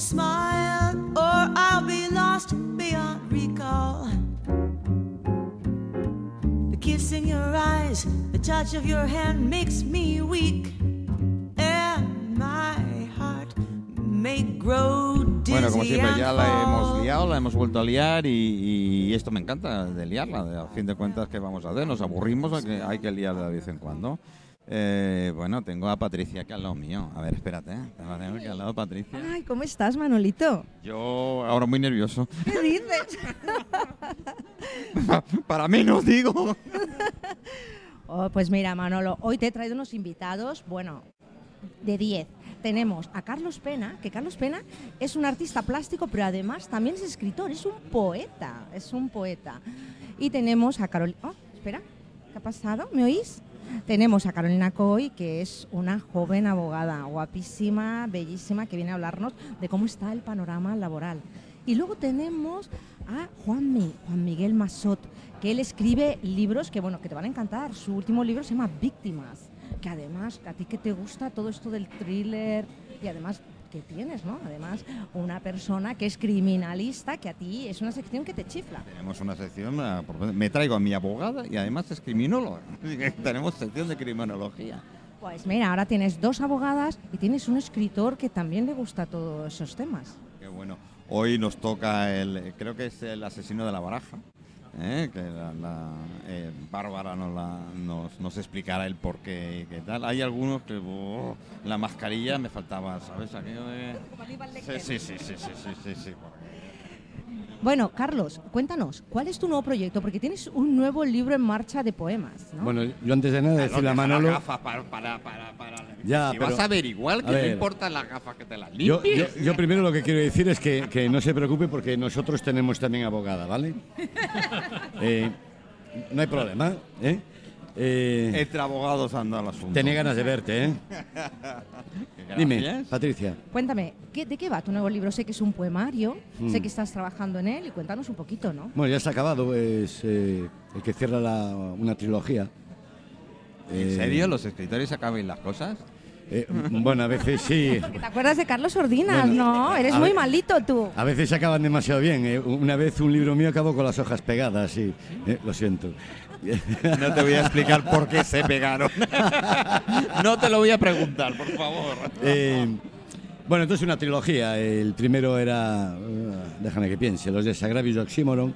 smile, or I'll be lost beyond recall. The kiss in your eyes, the touch of your hand makes me weak, and my heart may grow dizzy Bueno, como siempre, ya la hemos liado, la hemos vuelto a liar y, y esto me encanta de liarla. A fin de cuentas, ¿qué vamos a hacer? Nos aburrimos, hay que, hay que liarla de vez en cuando. Eh, bueno, tengo a Patricia aquí al lado mío. A ver, espérate, ¿eh? Tengo tengo aquí al lado a Patricia. Ay, ¿cómo estás, Manolito? Yo ahora muy nervioso. ¿Qué dices? Para menos, digo. Oh, pues mira, Manolo, hoy te he traído unos invitados, bueno, de 10. Tenemos a Carlos Pena, que Carlos Pena es un artista plástico, pero además también es escritor, es un poeta, es un poeta. Y tenemos a Carolina... Oh, espera, ¿qué ha pasado? ¿Me oís? Tenemos a Carolina Coy, que es una joven abogada, guapísima, bellísima, que viene a hablarnos de cómo está el panorama laboral. Y luego tenemos a Juanmi, Juan Miguel Masot, que él escribe libros que, bueno, que te van a encantar. Su último libro se llama Víctimas, que además, a ti que te gusta todo esto del thriller y además que tienes, ¿no? Además, una persona que es criminalista, que a ti es una sección que te chifla. Tenemos una sección, por- me traigo a mi abogada y además es criminóloga. Tenemos sección de criminología. Pues mira, ahora tienes dos abogadas y tienes un escritor que también le gusta todos esos temas. Qué bueno. Hoy nos toca el, creo que es el asesino de la baraja, ¿eh? que la, la, eh, Bárbara nos, la- nos, nos explicará el por qué y qué tal. Hay algunos que oh, la mascarilla me faltaba, ¿sabes? Aquello de... Sí, sí, sí, sí, sí, sí, sí, sí. Bueno, Carlos, cuéntanos, ¿cuál es tu nuevo proyecto? Porque tienes un nuevo libro en marcha de poemas, ¿no? Bueno, yo antes de nada Claro, decirle a Manolo... las gafas para, para, para, para. Ya, si pero- vas a ver igual, a que no ver. importan las gafas que te las Yo, limpies. yo- yo primero lo que quiero decir es que, que no se preocupe porque nosotros tenemos también abogada, ¿vale? Eh, no hay problema, ¿eh? Eh, Entre abogados anda el asunto. tenía ganas de verte, ¿eh? Dime. Patricia. Cuéntame, ¿qué- ¿de qué va tu nuevo libro? Sé que es un poemario, Mm. sé que estás trabajando en él y cuéntanos un poquito, ¿no? Bueno, ya está acabado, es eh, el que cierra la- una trilogía. ¿En Eh, serio? ¿Los escritores acaban las cosas? eh, bueno, a veces sí. ¿Te acuerdas de Carlos Ordinas? Bueno, no, eres a muy ver- malito tú. A veces se acaban demasiado bien. eh. Una vez un libro mío acabó con las hojas pegadas, sí. Eh, lo siento. No te voy a explicar por qué se pegaron. no te lo voy a preguntar, por favor. Eh, bueno, entonces una trilogía. El primero era, eh, déjame que piense, los de Sagravius y Oxymoron.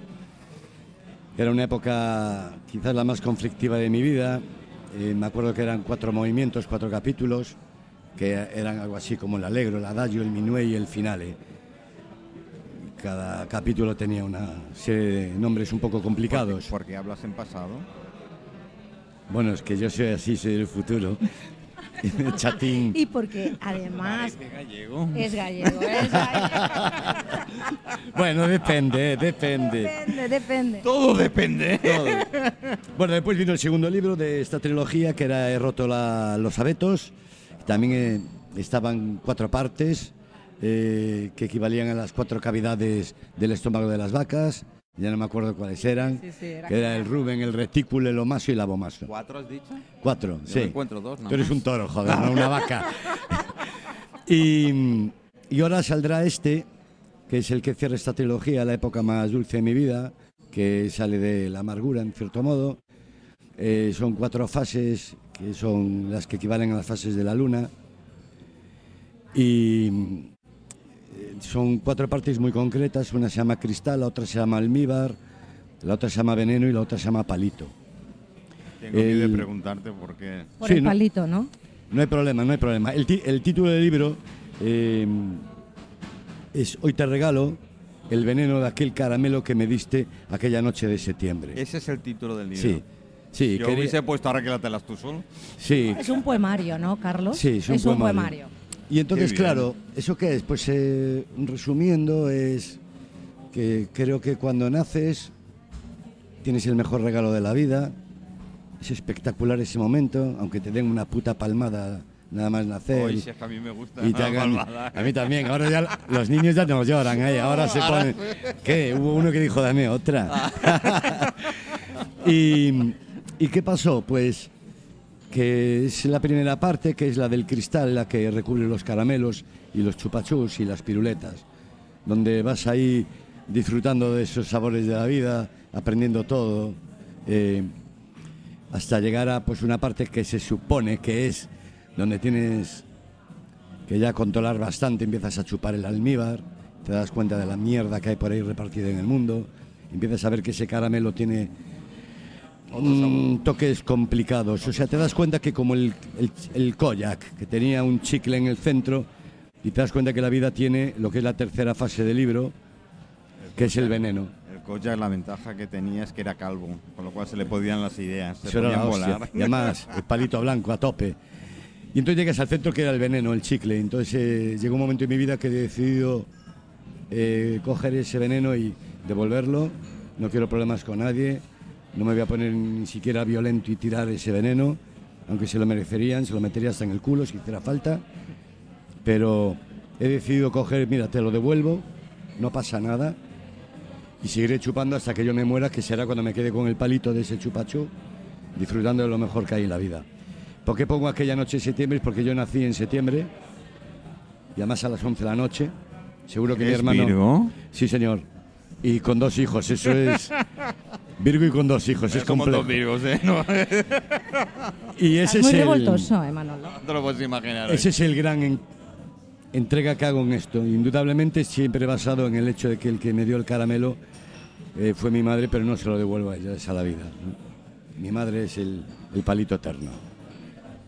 Era una época quizás la más conflictiva de mi vida. Eh, me acuerdo que eran cuatro movimientos, cuatro capítulos, que eran algo así como el Alegro, el Adagio, el Minué y el Finale. Cada capítulo tenía una serie de nombres un poco complicados. Porque hablas en pasado. Bueno, es que yo soy así, soy del futuro. Chatín. Y porque además gallego. es gallego, es gallego. Bueno, depende, depende. depende, depende. Todo depende. Todo. Bueno, después vino el segundo libro de esta trilogía, que era He roto la- los abetos. También eh, estaban cuatro partes, eh, que equivalían a las cuatro cavidades del estómago de las vacas. Ya no me acuerdo cuáles eran. Sí, sí, era que era el Ruben, el retículo, el omaso y el abomaso. ¿Cuatro has dicho? Cuatro, Yo sí. encuentro dos, Tú eres un toro, joder, no una vaca. y, y ahora saldrá este, que es el que cierra esta trilogía, la época más dulce de mi vida, que sale de la amargura, en cierto modo. Eh, son cuatro fases, que son las que equivalen a las fases de la luna. Y son cuatro partes muy concretas. Una se llama cristal, la otra se llama almíbar, la otra se llama veneno y la otra se llama palito. Tengo miedo El- de preguntarte por qué. Por Sí, el ¿no? palito, ¿no? No hay problema, no hay problema. El, el título del libro eh, es Hoy te regalo el veneno de aquel caramelo que me diste aquella noche de septiembre. Ese es el título del libro. Sí, sí, Yo quería- hubiese puesto ahora que la telas tú solo. sí. Es un poemario, ¿no, Carlos? Sí, es un poemario. Y entonces, claro, ¿eso qué es? Pues eh, resumiendo, es que creo que cuando naces tienes el mejor regalo de la vida. Es espectacular ese momento, aunque te den una puta palmada nada más nacer. Hoy y- si es que a mí me gusta. Y te hagan- a mí también, ahora ya los niños ya nos lloran, ¿eh? ahora se ponen... ¿Qué? Hubo uno que dijo, dame otra. y, ¿Y qué pasó? Pues que es la primera parte, que es la del cristal, la que recubre los caramelos y los chupachus y las piruletas, donde vas ahí disfrutando de esos sabores de la vida, aprendiendo todo, eh, hasta llegar a pues una parte que se supone que es donde tienes que ya controlar bastante, empiezas a chupar el almíbar, te das cuenta de la mierda que hay por ahí repartida en el mundo, empiezas a ver que ese caramelo tiene mm, toques complicados. O sea, te das cuenta que como el, el, el Koyak, que tenía un chicle en el centro, y te das cuenta que la vida tiene lo que es la tercera fase del libro, que es el veneno. El Kojak, la ventaja que tenía es que era calvo, con lo cual se le podían las ideas, se Eso era podían hostia. volar. Y además, el palito blanco a tope. Y entonces llegas al centro que era el veneno, el chicle. Entonces eh, llegó un momento en mi vida que he decidido eh, coger ese veneno y devolverlo. No quiero problemas con nadie. No me voy a poner ni siquiera violento y tirar ese veneno, aunque se lo merecerían, se lo metería hasta en el culo si hiciera falta. Pero he decidido coger, mira, te lo devuelvo, no pasa nada. Y seguiré chupando hasta que yo me muera, que será cuando me quede con el palito de ese chupachú, disfrutando de lo mejor que hay en la vida. ¿Por qué pongo aquella noche de septiembre? Es porque yo nací en septiembre, y además a las 11 de la noche. Seguro que mi ¿Es hermano. Virgo? Sí, señor. Y con dos hijos, eso es. Virgo y con dos hijos, es complejo. dos virgos, ¿eh? No, Y ese Estás muy es el, revoltoso, eh, Manolo. no te lo puedes imaginar. ¿eh? ese es el gran en- entrega que hago en esto. Indudablemente siempre basado en el hecho de que el que me dio el caramelo eh, fue mi madre, pero no se lo devuelvo a ella, es a la vida. ¿no? Mi madre es el, el palito eterno.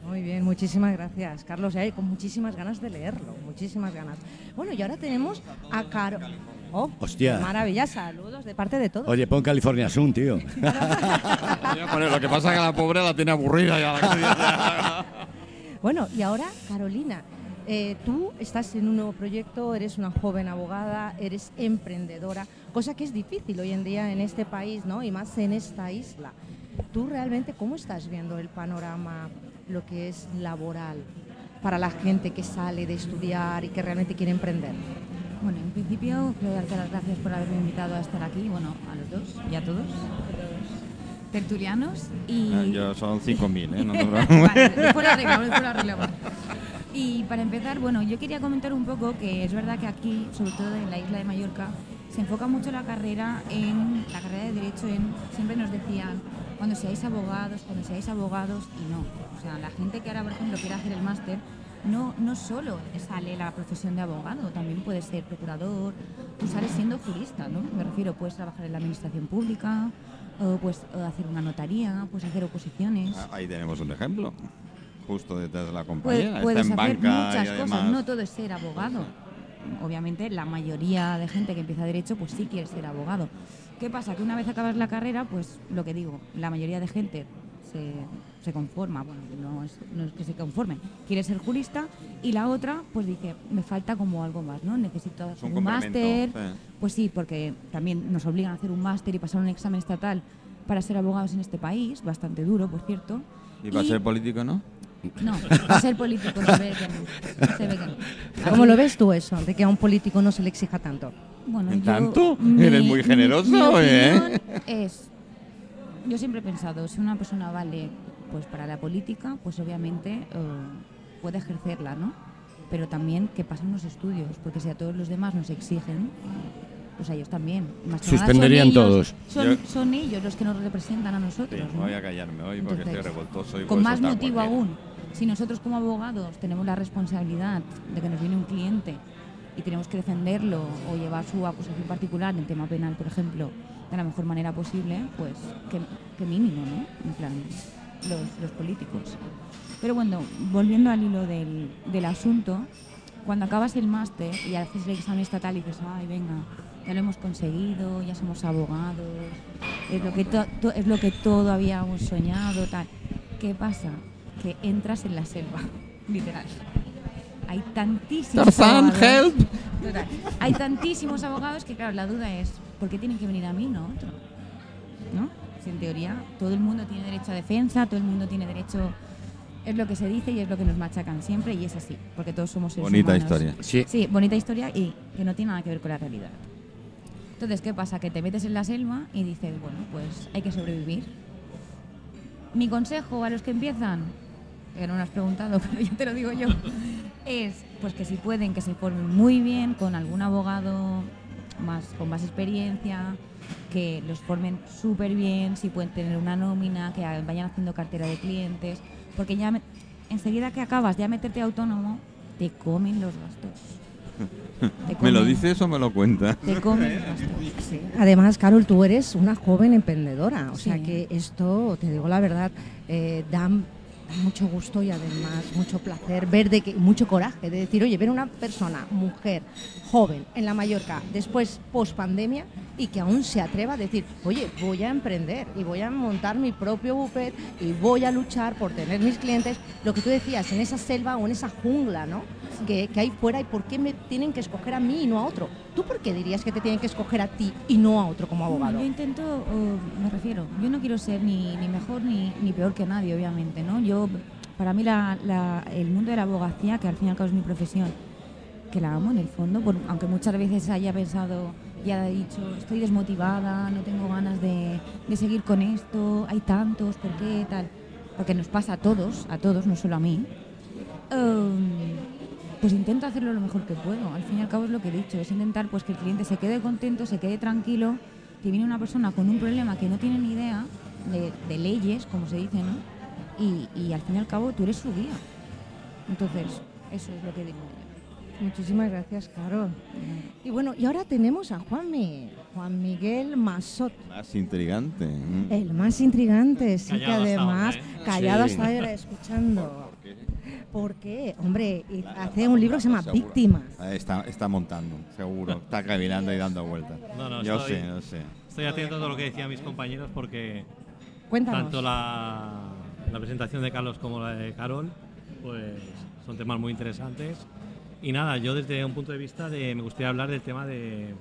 Muy bien, muchísimas gracias, Carlos. Eh, con muchísimas ganas de leerlo, muchísimas ganas. Bueno, y ahora tenemos a Caro. Oh, Hostia. Maravilla, saludos de parte de todos. Oye, pon California Sun, tío. Lo que pasa es que la pobre la tiene aburrida ya. Bueno, y ahora, Carolina, eh, tú estás en un nuevo proyecto, eres una joven abogada, eres emprendedora, cosa que es difícil hoy en día en este país, ¿no? Y más en esta isla. ¿Tú realmente cómo estás viendo el panorama, lo que es laboral, para la gente que sale de estudiar y que realmente quiere emprender? Bueno, en principio quiero darte las gracias por haberme invitado a estar aquí, bueno, a los dos y a todos, tertulianos. Y... Ah, Yo son 5.000, ¿eh? No te preocupes. Vale, después lo arreglamos, después lo arreglamos. Y para empezar, bueno, yo quería comentar un poco que es verdad que aquí, sobre todo en la isla de Mallorca, se enfoca mucho la carrera en la carrera de derecho en siempre nos decían cuando seáis abogados, cuando seáis abogados y no. O sea, la gente que ahora, por ejemplo, quiere hacer el máster no, no solo sale la profesión de abogado, también puedes ser procurador, tú sales siendo jurista, ¿no? Me refiero, puedes trabajar en la administración pública, o puedes o hacer una notaría, puedes hacer oposiciones. Ah, Ahí tenemos un ejemplo. Justo detrás de la compañía. puedes Está en hacer banca muchas y además... cosas, no todo es ser abogado. Obviamente la mayoría de gente que empieza derecho pues sí quiere ser abogado. ¿Qué pasa? Que una vez acabas la carrera, pues lo que digo, la mayoría de gente se, se conforma, bueno, no es, no es que se conforme, quiere ser jurista y la otra pues dice, me falta como algo más, ¿no? Necesito Es hacer un máster, sí. pues sí, porque también nos obligan a hacer un máster y pasar un examen estatal para ser abogados en este país, bastante duro, por cierto. ¿Y para ser político, no? No, para ser político se ve que no. Se ve que no. ¿Cómo lo ves tú eso, de que a un político no se le exija tanto? Bueno, ¿En yo- tanto? mi- Eres muy mi- generoso, mi ¿eh? opinión es, yo siempre he pensado, si una persona vale pues para la política, pues obviamente eh, puede ejercerla, ¿no? Pero también que pasen los estudios, porque si a todos los demás nos exigen, pues a ellos también. Más nada Suspenderían ellos- todos. Son, Yo- son ellos los que nos representan a Sí, nosotros. ¿no? voy a callarme hoy porque estoy revoltoso. Y Con más motivo cualquiera. aún, si nosotros como abogados tenemos la responsabilidad de que nos viene un cliente y tenemos que defenderlo o llevar su acusación particular en tema penal, por ejemplo, de la mejor manera posible, pues qué, qué mínimo, ¿no? En plan, los, los políticos. Pero bueno, volviendo al hilo del, del asunto, cuando acabas el máster y haces el examen estatal y dices, ay, venga, ya lo hemos conseguido, ya somos abogados, es lo que, to- to- es lo que todo habíamos soñado, tal. ¿Qué pasa? Que entras en la selva, literal. Hay tantísimos Tarzán, abogados. help. Total. Hay tantísimos abogados que, claro, la duda es, ¿por qué tienen que venir a mí, no a otro? ¿No? Si en teoría todo el mundo tiene derecho a defensa, todo el mundo tiene derecho... Es lo que se dice y es lo que nos machacan siempre y es así, porque todos somos seres Bonita humanos. historia. Sí. Sí, bonita historia y que no tiene nada que ver con la realidad. Entonces, ¿qué pasa? Que te metes en la selva y dices, bueno, pues hay que sobrevivir. Mi consejo a los que empiezan, que no me has preguntado, pero ya te lo digo yo, es pues que si pueden, que se formen muy bien con algún abogado más, con más experiencia, que los formen súper bien, si pueden tener una nómina, que vayan haciendo cartera de clientes, porque ya me- enseguida que acabas ya meterte autónomo, te comen los gastos. ¿Me lo dices o me lo cuentas? Te comen los gastos. Sí. Además, Carol, tú eres una joven emprendedora, o sea que esto, te digo la verdad, eh, da da mucho gusto y además mucho placer ver de que mucho coraje de decir, oye, ver una persona, mujer, joven en la Mallorca, después post pandemia y que aún se atreva a decir, oye, voy a emprender y voy a montar mi propio buffet y voy a luchar por tener mis clientes, lo que tú decías, en esa selva o en esa jungla, ¿no? Que, que hay fuera y por qué me tienen que escoger a mí y no a otro. ¿Tú por qué dirías que te tienen que escoger a ti y no a otro como abogado? Yo intento, o me refiero, yo no quiero ser ni, ni mejor ni, ni peor que nadie, obviamente, ¿no? Yo, para mí la- la- el mundo de la abogacía, que al fin y al cabo es mi profesión, que la amo en el fondo, por- aunque muchas veces haya pensado y haya dicho, estoy desmotivada, no tengo ganas de, de seguir con esto, hay tantos, ¿por qué tal? Porque nos pasa a todos, a todos, no solo a mí. Em, pues intento hacerlo lo mejor que puedo. Al fin y al cabo es lo que he dicho, es intentar pues que el cliente se quede contento, se quede tranquilo, que viene una persona con un problema que no tiene ni idea de, de leyes, como se dice, ¿no? Y, y al fin y al cabo tú eres su guía. Entonces, eso es lo que digo. Muchísimas gracias, Carol. Y bueno, y ahora tenemos a Juan, Mi- Juan Miguel Masot, Más intrigante. mm. el más intrigante, sí que Callado hasta además, ahora, ¿eh? callado Sí. hasta ahora escuchando. ¿Por qué? Porque, hombre, La- hace la un libro que se llama seguro. Víctimas. Está, está montando, seguro. Está caminando y dando vueltas. No, no, yo estoy- sé, yo sé. Estoy atento a todo lo que decían mis compañeros porque Cuéntanos. tanto la, la presentación de Carlos como la de Carol pues son temas muy interesantes. Y nada, yo desde un punto de vista de me gustaría hablar del tema de,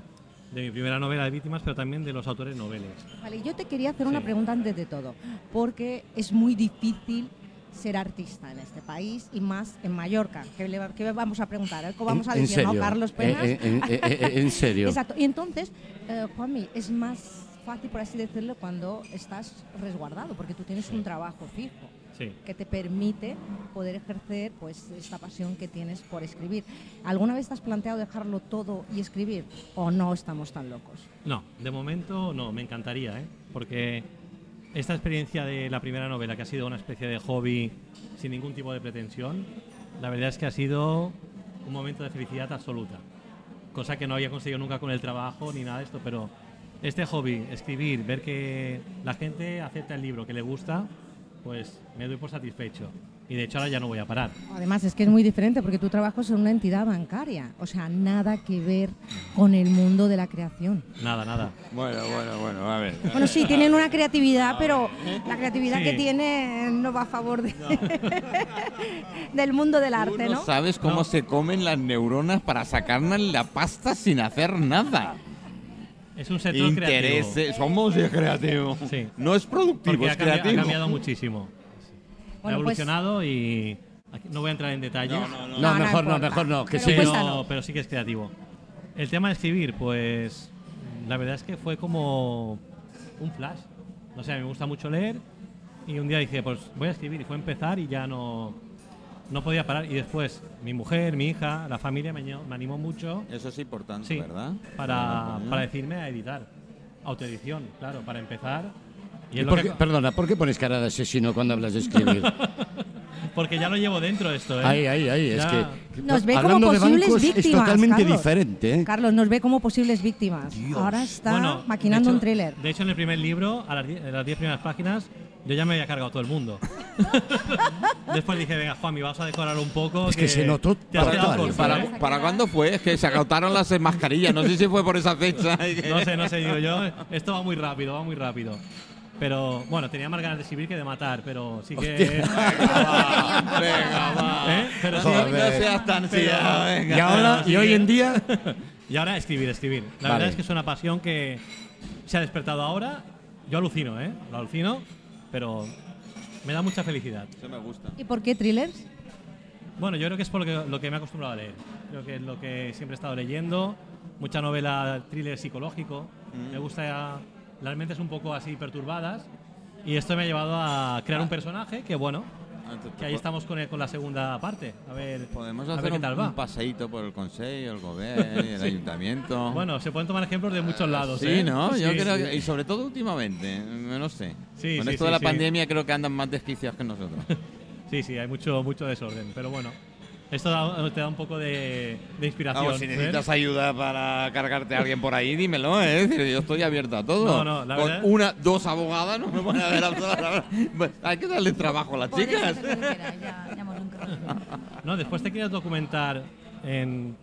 de mi primera novela de víctimas, pero también de los autores noveles. Vale, yo te quería hacer una pregunta antes de todo, porque es muy difícil ser artista en este país y más en Mallorca. ¿Qué, le va- qué vamos a preguntar? ¿Qué vamos a En- decir, no, serio, Carlos eh, Penas? eh, en- eh, eh, en serio. Exacto. Y entonces, eh, Juanmi, es más fácil, por así decirlo, cuando estás resguardado, porque tú tienes un trabajo fijo Sí. que te permite poder ejercer pues esta pasión que tienes por escribir. ¿Alguna vez te has planteado dejarlo todo y escribir o no estamos tan locos? No, de momento no, me encantaría, ¿eh? porque esta experiencia de la primera novela, que ha sido una especie de hobby sin ningún tipo de pretensión, la verdad es que ha sido un momento de felicidad absoluta, cosa que no había conseguido nunca con el trabajo ni nada de esto, pero este hobby, escribir, ver que la gente acepta el libro, que le gusta, pues me doy por satisfecho. Y de hecho ahora ya no voy a parar. Además es que es muy diferente porque tu trabajo es en una entidad bancaria, o sea, nada que ver con el mundo de la creación. Nada, nada. Bueno, bueno, bueno, a ver. Bueno, sí, tienen una creatividad, pero la creatividad Sí. que tiene no va a favor de- del mundo del Tú arte, no ¿no? sabes cómo No. se comen las neuronas para sacarnos la pasta sin hacer nada. Es un sector creativo. Somos de creativo. Sí. No es productivo, Porque es ha, cambi- ha creativo. cambiado muchísimo. ha pues- evolucionado y aquí no voy a entrar en detalles. No, no, no. No, mejor no, mejor no. Que Pero sí. pero, sí que es creativo. El tema de escribir, pues la verdad es que fue como un flash. No sé, me gusta mucho leer y un día dije, pues voy a escribir y fue a empezar y ya no, no podía parar. Y después mi mujer, mi hija, la familia me, me animó mucho Eso es importante, sí, ¿verdad? para, para decirme a editar. Autoedición, claro, para empezar. Y ¿Y es por que- qué- perdona, ¿por qué pones cara de asesino cuando hablas de escribir? porque ya lo llevo dentro esto, ¿eh? ahí, ahí, ahí. Es que Nos ve como posibles bancos es víctimas, totalmente Carlos. diferente. ¿eh? Carlos nos ve como posibles víctimas. Ahora está Bueno, maquinando hecho- un thriller. De hecho, en el primer libro, a las 10 primeras páginas, yo ya me había cargado todo el mundo. Después dije, venga, Juanmi, vamos a decorar un poco. Es que se notó te has quedado corto, ¿Para, ¿eh? ¿Para cuándo fue? Es que se agotaron las mascarillas. No sé si fue por esa fecha. No sé, no sé, digo yo. Esto va muy rápido, va muy rápido. Pero bueno, tenía más ganas de escribir que de matar, pero sí que. Venga, va. ¿Eh? Pero sí, No seas tan Pero- venga. Y ahora, y hoy que- en día, Y ahora escribir, escribir. La Vale. verdad es que es una pasión que se ha despertado ahora. Yo alucino, ¿eh? Lo alucino, pero me da mucha felicidad. Eso me gusta. ¿Y por qué thrillers? Bueno, yo creo que es por lo que, lo que me he acostumbrado a leer. Creo que es lo que siempre he estado leyendo. Mucha novela thriller psicológico. Me gusta las mentes un poco así perturbadas. Y esto me ha llevado a crear un personaje que, bueno, que ahí estamos con, el- con la segunda parte. A ver, Podemos a hacer ver qué un, tal un va. paseíto por el Consejo, el Gobierno, el Ayuntamiento. Bueno, se pueden tomar ejemplos de muchos lados. Sí, ¿eh? ¿no? Yo Sí, creo que, y sobre todo últimamente, eh, no sé. Sí, Con esto de la pandemia creo que andan más desquiciados que nosotros. Sí, sí, hay mucho, mucho desorden. Pero bueno, esto da- te da un poco de, de inspiración. Vamos, si ¿eh? necesitas ayuda para cargarte a alguien por ahí, dímelo, ¿eh? Es decir, yo estoy abierto a todo. No, no, la Con verdad- una, dos abogadas no me van a ver a todas. Hay que darle trabajo a las chicas. ya, ya. No, después te quieres documentar en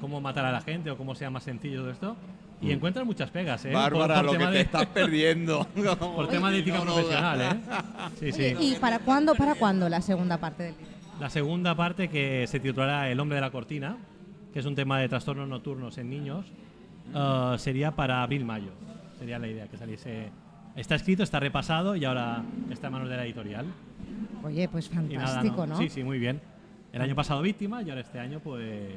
cómo matar a la gente o cómo sea más sencillo todo esto. Y encuentras muchas pegas, ¿eh? Bárbara, por lo que te de- estás perdiendo. Por tema de ética No, no, profesional, ¿eh? Sí, sí. Oye, ¿Y para cuándo, para cuándo la segunda parte del libro? La segunda parte que se titulará El hombre de la cortina, que es un tema de trastornos nocturnos en niños, uh, sería para abril-mayo. Sería la idea que saliese. Está escrito, está repasado y ahora está en manos de la editorial. Oye, pues nada, fantástico, ¿no? Sí, sí, muy bien. El año pasado víctima y ahora este año pues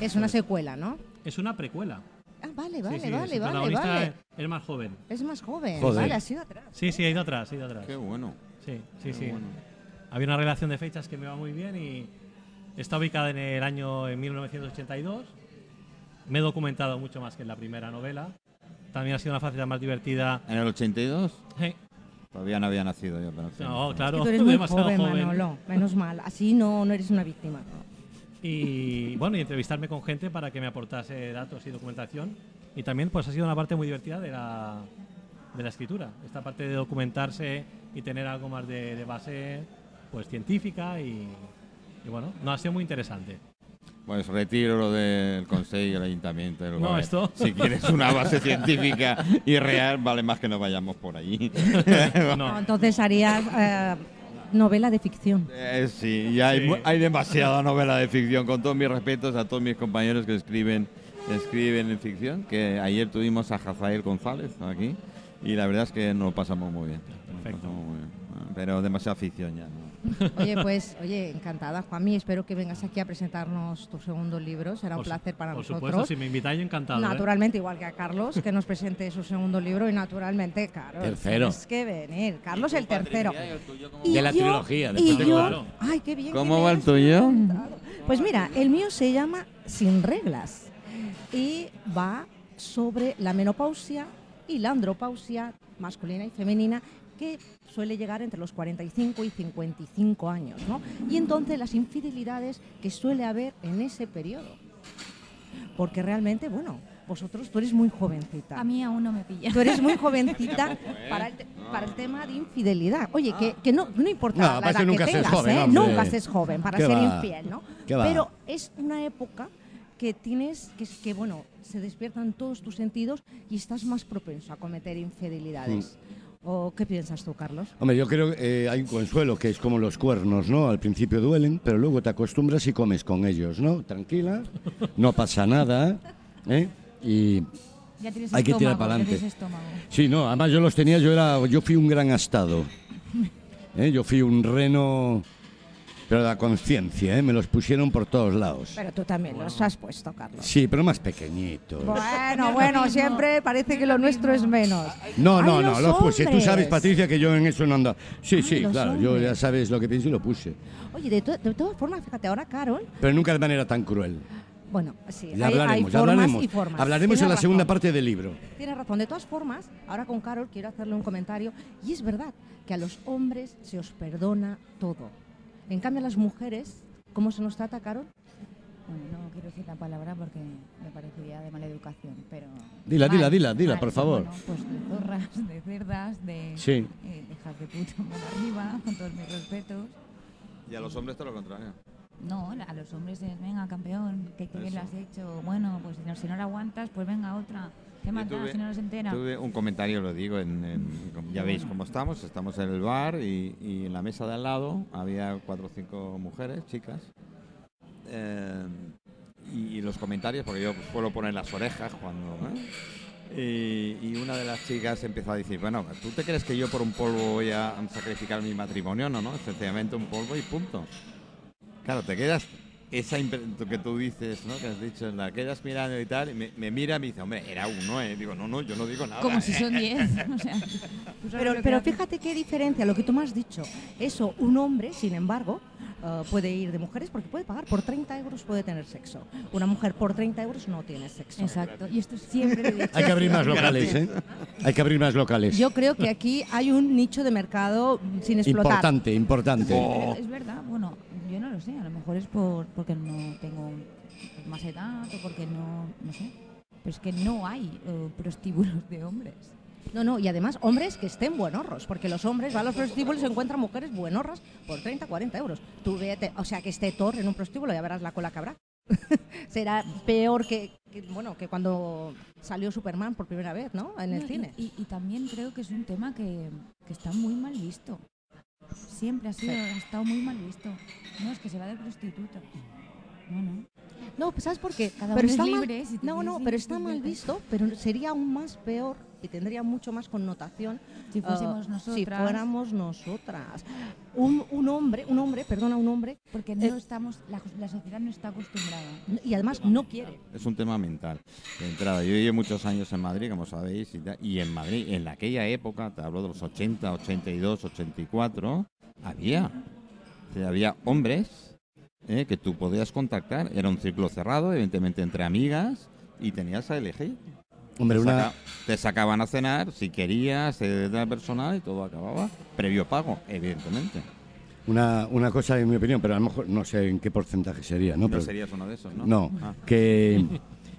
Es una secuela, ¿no? es una precuela. Ah, vale, vale, sí, vale, vale, protagonista vale. es más joven. Es más joven. Joder. Vale, ha sido atrás. Sí, sí, ha ido atrás, ha ido atrás. Qué bueno. Sí, sí, qué sí. bueno. Había una relación de fechas que me va muy bien y está ubicada en el año en 1982. Me he documentado mucho más que en la primera novela. También ha sido una faceta más divertida. ¿En el 82? Eh, Todavía no había nacido yo. Pero sí. No, claro, Que tú eres muy demasiado joven, joven. Manolo. Menos mal. Así no, no eres una víctima. Y bueno, y entrevistarme con gente para que me aportase datos y documentación. Y también pues ha sido una parte muy divertida de la, de la escritura. Esta parte de documentarse y tener algo más de, de base pues científica y, y bueno, no ha sido muy interesante. Pues retiro lo del Consejo y el Ayuntamiento. del No, esto- Si quieres una base científica y real, vale más que no vayamos por allí. No, No, entonces harías eh, novela de ficción. Eh, sí, y hay, Sí. hay demasiada novela de ficción. Con todos mis respetos a todos mis compañeros que escriben, escriben en ficción, que ayer tuvimos a Rafael González aquí y la verdad es que nos lo pasamos muy bien. Perfecto. pasamos muy bien. Pero demasiada ficción ya. ¿no? Oye, pues, oye, encantada, Juanmi. Espero que vengas aquí a presentarnos tu segundo libro. Será un por placer para por nosotros. supuesto, si me invitáis, yo encantado. ¿eh? Naturalmente, igual que a Carlos, que nos presente su segundo libro. Y naturalmente, Carlos. Tercero. Es que venir. Carlos, el tercero. Y De la yo- trilogía, Y después de- yo, Claro. ay, qué bien. que ¿Cómo va el tuyo? Pues mira, el mío se llama Sin reglas y va sobre la menopausia y la andropausia masculina y femenina que suele llegar entre los 45 y 55 años, ¿no? Y entonces las infidelidades que suele haber en ese periodo. Porque realmente, bueno, vosotros, tú eres muy jovencita. A mí aún no me pilla. Tú eres muy jovencita para el, para el tema de infidelidad. Oye, que, que no, no importa No, la para edad que nunca tengas, joven, ¿eh? Nunca se es joven para ¿Qué ser va? infiel, ¿no? Pero es una época que tienes, que, que bueno, se despiertan todos tus sentidos y estás más propenso a cometer infidelidades. ¿O qué piensas tú, Carlos? Hombre, yo creo que eh, hay un consuelo que es como los cuernos, ¿no? Al principio duelen, pero luego te acostumbras y comes con ellos, ¿no? Tranquila, no pasa nada, ¿eh? Y Ya tienes Hay que tirar estómago, pa'lante. ya tienes estómago. sí, no, además yo los tenía, yo era, yo fui un gran astado, ¿eh? Yo fui un reno, pero la conciencia, ¿eh? Me los pusieron por todos lados. Pero tú también los has puesto, Carlos. Sí, pero más pequeñitos. Bueno, bueno, siempre parece que lo nuestro es menos. No, ¡Ay, no, no, los los puse. Tú sabes, hombres! Patricia, que yo en eso no ando. Sí, Ay, sí, claro, yo ya hombres. sabes lo que pienso y lo puse. Oye, de, to- de todas formas, fíjate, ahora Carol, Pero nunca de manera tan cruel. bueno, sí, Ya hay, hay hablaremos, ya hablaremos. y formas. Hablaremos en Tienes la segunda razón. parte del libro. Tienes razón. De todas formas, ahora con Carol quiero hacerle un comentario. Y es verdad que a los hombres se os perdona todo. En cambio, a las mujeres, ¿cómo se nos trata, Carol? Bueno, no quiero decir la palabra porque me parecería de mala educación, pero... Dila, dila, Mal, dila, dila, mal, por favor. Bueno, pues de zorras, de cerdas, de... Sí. eh, de hijas de puta por arriba, con todos mis respetos. Y a los hombres todo lo contrario. No, a los hombres es, venga, campeón, que, que bien lo has hecho. Bueno, pues si no, si no la aguantas, pues venga otra. ¿Qué tuve- si no nos entera? Tuve un comentario, lo digo, en, ya veis cómo estamos, estamos en el bar y, y en la mesa de al lado había cuatro o cinco mujeres, chicas, eh, y, y los comentarios, porque yo pues, suelo poner las orejas cuando... ¿eh? Y, y una de las chicas empezó a decir, bueno, ¿tú te crees que yo por un polvo voy a sacrificar mi matrimonio? No, no, sencillamente un polvo y punto. Claro, te quedas esa que tú dices, ¿no? Que has dicho, la que eras mirando y tal, y me, me mira y me dice, hombre, era uno, ¿eh? Digo, no, no, yo no digo nada. Como si son 10. O sea, tú sabes Pero, fíjate qué diferencia, lo que tú me has dicho. Eso, un hombre, sin embargo, eh, puede ir de mujeres porque puede pagar por 30 euros, puede tener sexo. Una mujer por 30 euros no tiene sexo. Exacto. Y esto siempre lo he dicho. Hay que abrir más locales, ¿eh? Hay que abrir más locales. Yo creo que aquí hay un nicho de mercado sin explotar. Importante, importante. Oh. Es verdad, bueno, yo no lo sé, a lo mejor es por, porque no tengo más edad o porque no, no sé. Pero es que no hay eh, prostíbulos de hombres. No, no, y además hombres que estén buenorros, porque los hombres van a los prostíbulos y se encuentran mujeres buenorras por 30, 40 euros. Tú vete, o sea, que esté Thor en un prostíbulo, ya verás la cola que habrá. Será peor que, que, bueno, que cuando salió Superman por primera vez, ¿no? En el No, y- cine. Y, y también creo que es un tema que, que está muy mal visto. Siempre ha sido, ha estado muy mal visto. No, es que se va de prostituta. No, no. No, pues ¿sabes por qué? Cada pero uno es está libre, mal, si no, no, pero está mal visto, pero sería aún más peor y tendría mucho más connotación Si fuésemos ah, si nosotras. fuéramos nosotras. Un, un hombre, un hombre, perdona, un hombre, Porque Eh, no estamos, la, la sociedad no está acostumbrada. y además no quiere. Es un tema mental. De entrada, yo llevo muchos años en Madrid, como sabéis, y, tal, y en Madrid, en aquella época, te hablo de los 80, 82, 84, había. Sea, había hombres eh, que tú podías contactar. Era un círculo cerrado, evidentemente entre amigas, y tenías a elegir. Hombre, te, una, saca- te sacaban a cenar si querías, eh, de la personal y todo acababa. Previo pago, evidentemente. una, una cosa, en mi opinión, pero a lo mejor no sé en qué porcentaje sería, ¿no? No, Pero- serías uno de esos, ¿no? No, Ah. que,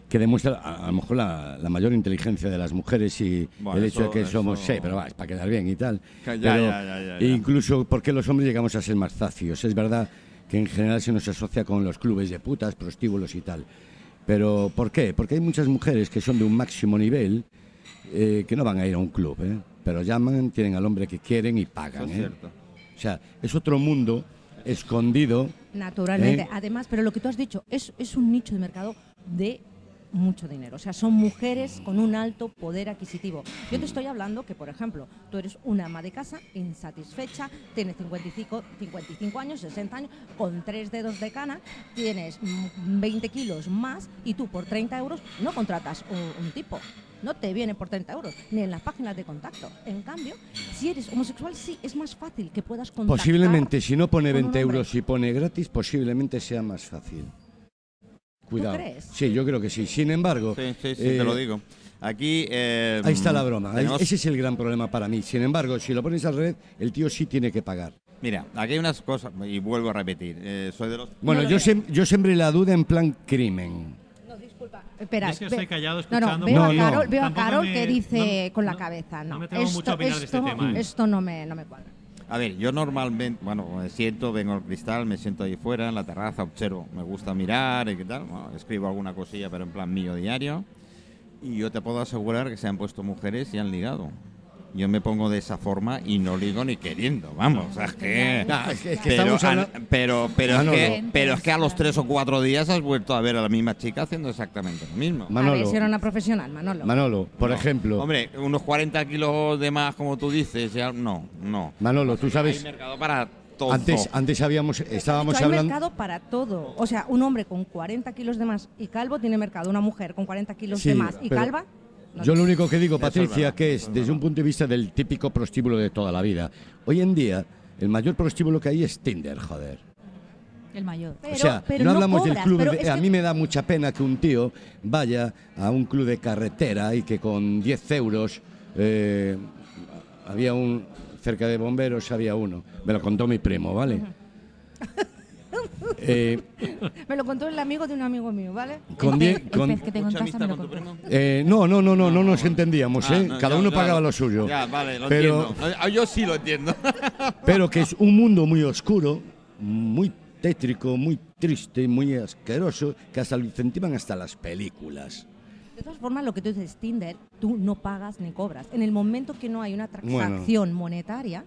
que demuestra a, a lo mejor la, la mayor inteligencia de las mujeres y Bueno, el hecho de eso- que somos, sí, pero va, es para quedar bien y tal. Ya, pero ya, ya, incluso porque los hombres llegamos a ser más zacios. Es verdad que en general se nos asocia con los clubes de putas, prostíbulos y tal. Pero ¿por qué? Porque hay muchas mujeres que son de un máximo nivel eh, que no van a ir a un club, ¿eh? pero llaman, tienen al hombre que quieren y Eso pagan. es ¿eh? cierto. O sea, es otro mundo escondido. Naturalmente. ¿Eh? Además, pero lo que tú has dicho es, es un nicho de mercado de mucho dinero. O sea, son mujeres con un alto poder adquisitivo. Yo te estoy hablando que, por ejemplo, tú eres una ama de casa insatisfecha, tienes 55, 55 años, 60 años, con tres dedos de cana, tienes mm, 20 kilos más y tú por 30 euros no contratas un, un tipo. No te viene por 30 euros, ni en las páginas de contacto. En cambio, si eres homosexual, sí, es más fácil que puedas contactar. Posiblemente, si no pone con un 20 hombre. euros y pone gratis, posiblemente sea más fácil. Cuidado. crees? Sí, yo creo que sí. Sin embargo, Sí, sí, sí, eh, te lo digo. Aquí. eh, ahí está la broma. Tenemos- Ese es el gran problema para mí. Sin embargo, si lo pones al revés, el tío sí tiene que pagar. Mira, aquí hay unas cosas, y vuelvo a repetir. eh, soy de los. Bueno, lo yo, sem- yo sembré la duda en plan crimen. No, disculpa. Espera, es que estoy callado No, escuchando. no, veo No, a no. Carol, veo a Carol me- que dice no- con la no- cabeza. No, no me atrevo mucho a opinar de este esto, tema, ¿eh? esto no me, no me cuadra. A ver, yo normalmente, bueno, me siento, vengo al cristal, me siento ahí fuera, en la terraza, observo. Me gusta mirar y qué tal. Bueno, escribo alguna cosilla, pero en plan mío diario. Y yo te puedo asegurar que se han puesto mujeres y han ligado. Yo me pongo de esa forma y no ligo ni queriendo, vamos, o sea, es que... Pero, es que, pero es que a los tres o cuatro días has vuelto a ver a la misma chica haciendo exactamente lo mismo. A ver Manolo, si era una profesional, Manolo. Manolo, por No. ejemplo, Hombre, unos 40 kilos de más, como tú dices, ya no, no. Manolo, tú Hay sabes, mercado para todo. antes, antes habíamos, estábamos hay hablando. mercado para todo. O sea, un hombre con 40 kilos de más y calvo tiene mercado. Una mujer con 40 kilos Sí, de más y pero calva. No Yo lo único que digo, Patricia, que es es desde un punto de vista del típico prostíbulo de toda la vida. Hoy en día, el mayor prostíbulo que hay es Tinder, joder. El mayor. Pero- o sea, pero no, no hablamos cobras, del club. de- es a que- mí me da mucha pena que un tío vaya a un club de carretera y que con 10 euros eh, había un cerca de bomberos había uno. Me lo contó mi primo, ¿vale? Eh, Me lo contó el amigo de un amigo mío, ¿vale? con el, 10 pez, el con- pez que te Mucha contaste me lo amistad con tu contó. primo. eh, no, no, no, no, no nos entendíamos, Ah, ¿eh? no, Cada ya, uno claro. pagaba lo suyo. Ya, vale, lo Pero- entiendo. Ah, Yo sí lo entiendo. pero que es un mundo muy oscuro, muy tétrico, muy triste, muy asqueroso, que hasta lo incentivan hasta las películas. De todas formas, lo que tú dices, Tinder, tú no pagas ni cobras. En el momento que no hay una Bueno. transacción monetaria,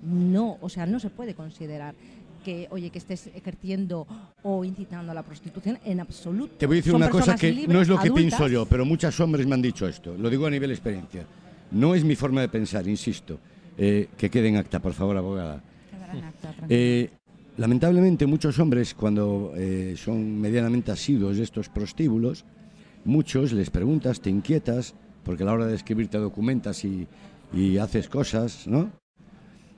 no, o sea, no se puede considerar que, oye, que estés ejerciendo o incitando a la prostitución en absoluto. Te voy a decir Son una cosa que libres, no es lo que adultas. pienso yo, pero muchos hombres me han dicho esto. Lo digo a nivel experiencia. No es mi forma de pensar, insisto. Eh, que quede en acta, por favor, abogada. Quedará en acta, tranquilo. Eh, lamentablemente muchos hombres cuando eh, son medianamente asiduos de estos prostíbulos, muchos les preguntas, te inquietas, porque a la hora de escribir te documentas y, y haces cosas, ¿no?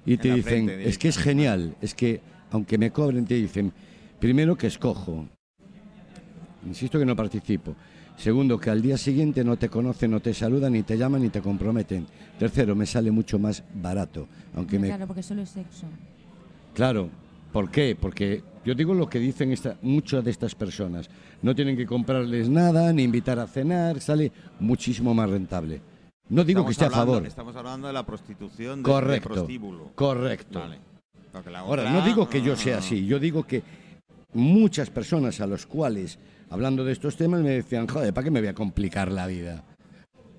Y te dicen, frente, es que es genial, es que aunque me cobren, te dicen, primero que escojo, insisto que no participo. Segundo, que al día siguiente no te conocen, no te saludan, ni te llaman, ni te comprometen. Tercero, me sale mucho más barato. Aunque me, Claro, porque solo es sexo. Claro, ¿por qué? Porque yo digo lo que dicen esta, muchas de estas personas. No tienen que comprarles nada, ni invitar a cenar, sale muchísimo más rentable. No digo que esté a favor. Estamos hablando de la prostitución de, Correcto. de prostíbulo. Correcto. Vale. Ahora, no digo que yo sea así, yo digo que muchas personas a los cuales, hablando de estos temas, me decían, joder, ¿para qué me voy a complicar la vida?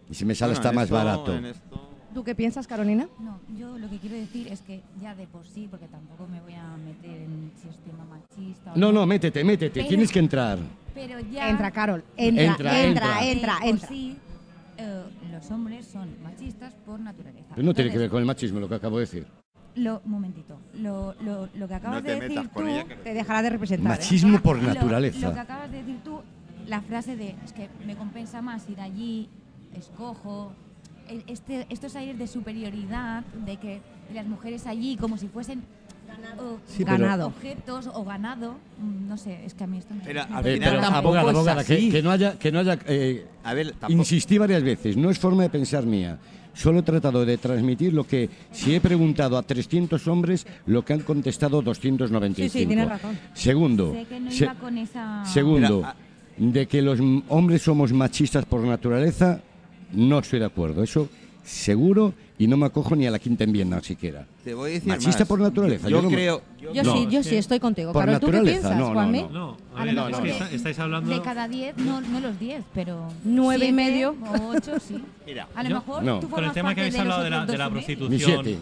Y si me sale bueno, está más esto- barato. esto- ¿Tú qué piensas, Carolina? No, yo lo que quiero decir es que ya de por sí, porque tampoco me voy a meter en si es tema machista o No, no, métete, métete, Pero- tienes que entrar. pero ya Entra, Carol. Entra, Entra, entra, entra. entra, de entra. por sí, eh, los hombres son machistas por naturaleza. Pero no tiene que ver con el machismo lo que acabo de decir. Lo, un momentito. Lo, lo, lo que acabas No de decir tú, que- Te dejará de representar. ¿eh? Machismo por naturaleza. Lo, que acabas de decir tú, la frase de es que me compensa más ir allí, escojo. Este, estos aires de superioridad, de que las mujeres allí como si fuesen o- Sí, Ganado. objetos o ganado, mm, no sé, es que a mí esto me... Pero, pero tampoco abogada, abogada, que, no haya, que no haya eh, A ver, tampoco- Insistí varias veces, no es forma de pensar mía. Solo he tratado de transmitir lo que, si he preguntado a 300 hombres, lo que han contestado 295. Sí, sí, tienes razón. Segundo, Sé que no se- iba con esa... segundo Mira, de que los hombres somos machistas por naturaleza, no estoy de acuerdo. Eso seguro y no me acojo ni a la quinta enmienda siquiera. Te voy a decir Machista más. por naturaleza, Yo, yo no creo. Yo No, sí, yo sí estoy contigo. Por Carol, ¿tú qué piensas, no, no, Juanmi? no. No, a A ver, es que está- estáis hablando. De cada 10, no, no los 10, pero. Nueve y medio. O 8, sí. Mira, a lo yo- mejor No. tú Con el tema que habéis hablado de la, de la prostitución, siete.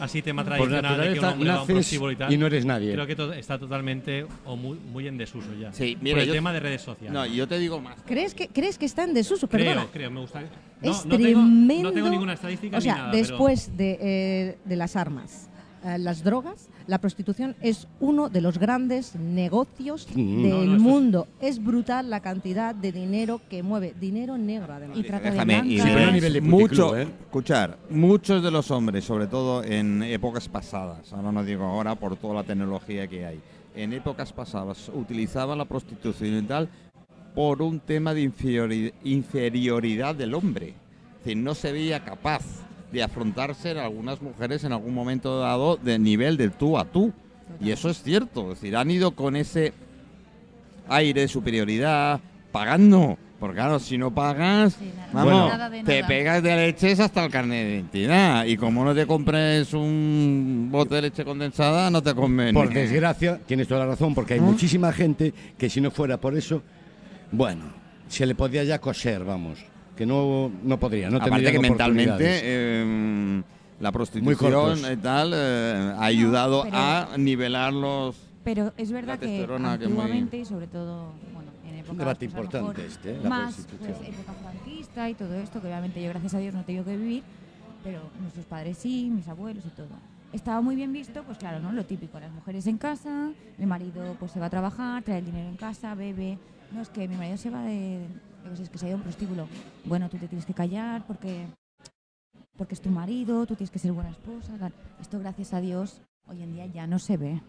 Así tema Por tradicional de que un hombre va a un naces y tal, y no eres nadie. creo que to- está totalmente o muy, muy en desuso ya. Sí, Por mira, el yo- tema de redes sociales. no, yo te digo más. ¿Crees que, ¿Crees que está en desuso? creo, Perdona. creo, me gusta. No, es no tremendo. Tengo, no tengo ninguna estadística O sea, ni nada, pero- después de, eh, de las armas, eh, las drogas, la prostitución es uno de los grandes negocios Mm. del No, no, eso es- mundo. Es brutal la cantidad de dinero que mueve. Dinero negro, además. Y trata de Déjame, y. Sí, pero a nivel de mucho, ¿eh? escuchar, muchos de los hombres, sobre todo en épocas pasadas, ahora no digo ahora por toda la tecnología que hay, en épocas pasadas utilizaban la prostitución y tal por un tema de inferiori- inferioridad del hombre. Es decir, no se veía capaz de afrontarse en algunas mujeres en algún momento dado de nivel del tú a tú. Y eso es cierto, es decir, han ido con ese aire de superioridad, pagando. Porque claro, si no pagas, Sí, nada- vamos, nada de te nada. pegas de leches hasta el carnet de identidad. Y como no te compres un bote de leche condensada, no te conviene. Por desgracia, tienes toda la razón, porque hay ¿Ah? muchísima gente que si no fuera por eso, bueno, se le podía ya coser, vamos, que no, no podría, no Aparte que mentalmente eh, la prostitución y tal eh, ha ayudado pero- a nivelar los... Pero es verdad que antiguamente, y sobre todo, bueno, en épocas debate pues, importante mejor este, ¿eh? la más prostitución. pues, época franquista y todo esto, que obviamente yo gracias a Dios no he tenido que vivir, pero nuestros padres sí, mis abuelos y todo. Estaba muy bien visto, pues claro, ¿no? Lo típico, las mujeres en casa, el marido pues se va a trabajar, trae el dinero en casa, bebe. No, es que mi marido se va de, sé, es que se ha ido a un prostíbulo. Bueno, tú te tienes que callar porque porque es tu marido, tú tienes que ser buena esposa. tal. Esto, gracias a Dios, hoy en día ya no se ve.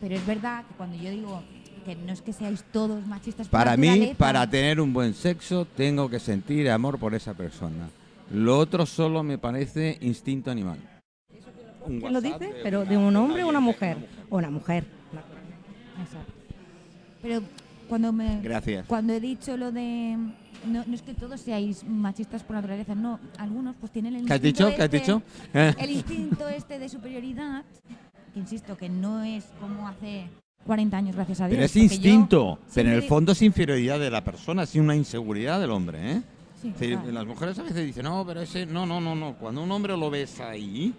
Pero es verdad que cuando yo digo que no es que seáis todos machistas Para mí, para tener un buen sexo, tengo que sentir amor por esa persona. Lo otro solo me parece instinto animal. Un ¿Quién lo dice? de ¿Pero una- de un hombre o una mujer? O una mujer. Exacto. Pero cuando me Gracias. cuando he dicho lo de no, no es que todos seáis machistas por naturaleza, no, algunos pues tienen el ¿Qué has instinto dicho? ¿Qué has este- dicho? Eh. El instinto este de superioridad, que insisto que no es como hace 40 años, gracias a Dios. Pero es instinto, pero en el fondo es inferioridad de la persona, es una inseguridad del hombre, ¿eh? Sí, claro. Las mujeres a veces dicen, no, pero ese, no, no, no, no. Cuando un hombre lo ves ahí,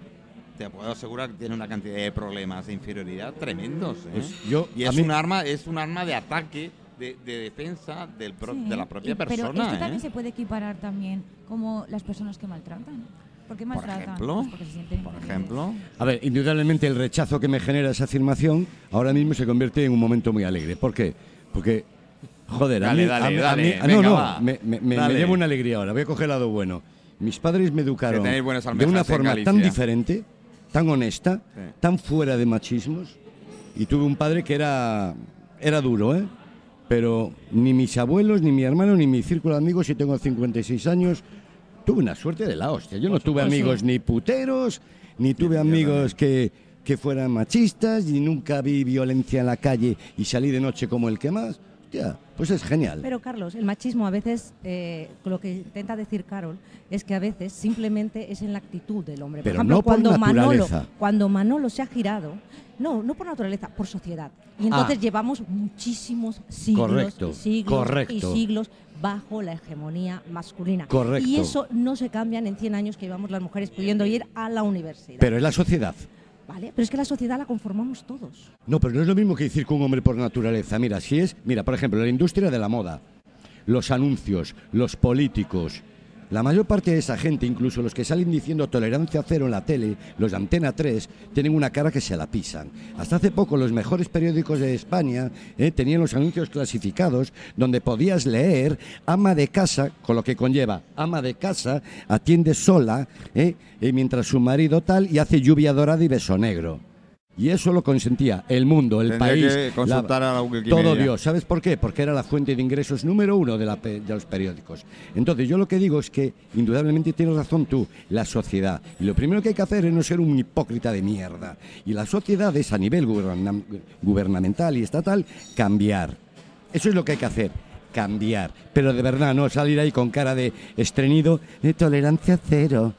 te puedo asegurar que tiene una cantidad de problemas de inferioridad tremendos, ¿eh? Pues yo- y a es mí- un arma, es un arma de ataque, de, de defensa del pro- Sí, de la propia y- Pero persona, esto ¿eh? también se puede equiparar también como las personas que maltratan. ¿Por qué Por maltratan? ejemplo, Pues porque se sienten por ejemplo. A ver, indudablemente el rechazo que me genera esa afirmación ahora mismo se convierte en un momento muy alegre. ¿Por qué? Porque, joder, a Dale, mí, dale, a mí- a dale, mí- venga, no, no, va. me, me- me- lleva una alegría ahora. Voy a coger el lado bueno. Mis padres me educaron de una forma tan diferente, tan honesta, Sí. tan fuera de machismos. Y tuve un padre que era, era duro, ¿eh? Pero ni mis abuelos, ni mi hermano, ni mi círculo de amigos, y tengo 56 años, tuve una suerte de la hostia. Yo no tuve amigos ni puteros, ni tuve amigos que, que fueran machistas, ni nunca vi violencia en la calle y salí de noche como el que más. Hostia, pues es genial. Pero Carlos, el machismo a veces, eh, lo que intenta decir Carol, es que a veces simplemente es en la actitud del hombre. Pero por ejemplo, no por cuando Manolo, cuando Manolo se ha girado, no, no por naturaleza, por sociedad. Y entonces Ah. llevamos muchísimos siglos Correcto, siglos correcto. y siglos bajo la hegemonía masculina. Correcto. Y eso no se cambia en 100 años que llevamos las mujeres pudiendo ir a la universidad. Pero es la sociedad. ¿Vale? Pero es que la sociedad la conformamos todos. No, pero no es lo mismo que decir que un hombre por naturaleza. Mira, si es, mira, por ejemplo, la industria de la moda, los anuncios, los políticos, la mayor parte de esa gente, incluso los que salen diciendo tolerancia cero en la tele, los de Antena 3, tienen una cara que se la pisan. Hasta hace poco los mejores periódicos de España eh, tenían los anuncios clasificados donde podías leer ama de casa, con lo que conlleva ama de casa, atiende sola, eh, eh, mientras su marido tal y hace lluvia dorada y beso negro. Y eso lo consentía el mundo, el Tendría país, que consultar a la todo Dios. ¿Sabes por qué? Porque era la fuente de ingresos número uno de, la de los periódicos. Entonces, yo lo que digo es que, indudablemente tienes razón tú, la sociedad. Y lo primero que hay que hacer es no ser un hipócrita de mierda. Y las sociedades, a nivel guberna- gubernamental y estatal, cambiar. Eso es lo que hay que hacer. Cambiar. Pero de verdad, no salir ahí con cara de estreñido, de tolerancia cero.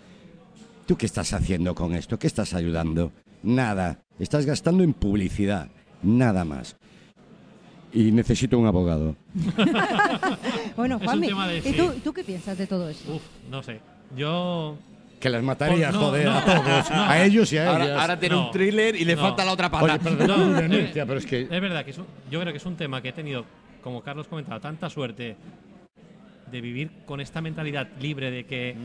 ¿Tú qué estás haciendo con esto? ¿Qué estás ayudando? Nada. Estás gastando en publicidad. Nada más. Y necesito un abogado. Bueno, Es un Juanmi, tema de ¿y tú, tú qué piensas de todo eso? Uf, no sé. Yo. Que las mataría, no, joder, no, a todos. no. A ellos y a Ahora, ellas. ahora tiene No. un thriller y le No. falta la otra pata. Oye, perdón, eh, pero es que... Es verdad que es un- yo creo que es un tema que he tenido, como Carlos comentaba, tanta suerte de vivir con esta mentalidad libre de que,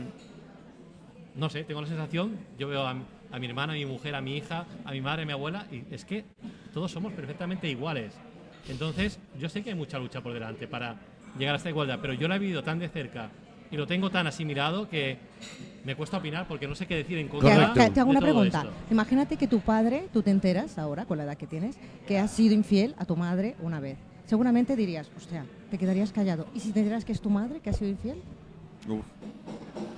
no sé, tengo la sensación, yo veo a, a mi hermana, a mi mujer, a mi hija, a mi madre, a mi abuela, y es que todos somos perfectamente iguales. Entonces, yo sé que hay mucha lucha por delante para llegar a esta igualdad, pero yo la he vivido tan de cerca y lo tengo tan asimilado que me cuesta opinar porque no sé qué decir en contra te- te hago una pregunta. esto. Imagínate que tu padre, tú te enteras ahora, con la edad que tienes, que has sido infiel a tu madre una vez. Seguramente dirías, hostia, te quedarías callado. ¿Y si te enteras que es tu madre que ha sido infiel? Uf.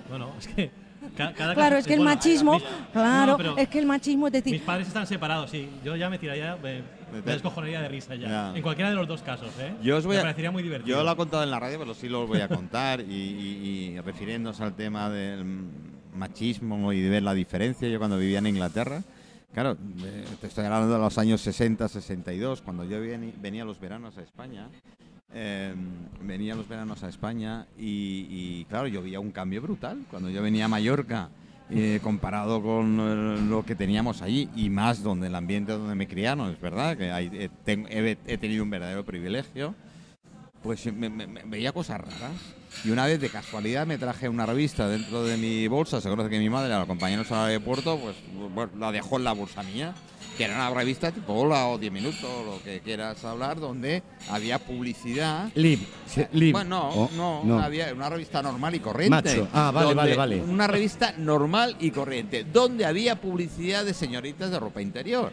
Bueno, es que cada Claro, es que el bueno, machismo, mis- claro, no, es que el machismo es mis decir, padres están separados, sí. Yo ya me tiraría, me, me descojonaría de risa ya. Ya. En cualquiera de los dos casos, ¿eh? Yo os voy me a- parecería muy divertido. Yo lo he contado en la radio, pero sí lo voy a contar. y, y- y refiriéndose al tema del machismo y de ver la diferencia, yo cuando vivía en Inglaterra, claro, eh, te estoy hablando de los años 60, 62, cuando yo venía los veranos a España. Eh, venía los veranos a España y, y, claro, yo veía un cambio brutal. Cuando yo venía a Mallorca, eh, comparado con eh, lo que teníamos allí y más donde el ambiente donde me criaron, es verdad que hay- eh, ten- he, he tenido un verdadero privilegio pues me, me- me veía cosas raras. Y una vez de casualidad me traje una revista dentro de mi bolsa, se conoce que mi madre, al acompañarnos al aeropuerto, pues bueno, la dejó en la bolsa mía, que era una revista tipo Hola o 10 minutos, lo que quieras hablar, donde había publicidad. Lib. Lib. Bueno, Oh, no, no. había una revista normal y corriente. Macho. Ah, vale, vale, vale. Una revista normal y corriente, donde había publicidad de señoritas de ropa interior.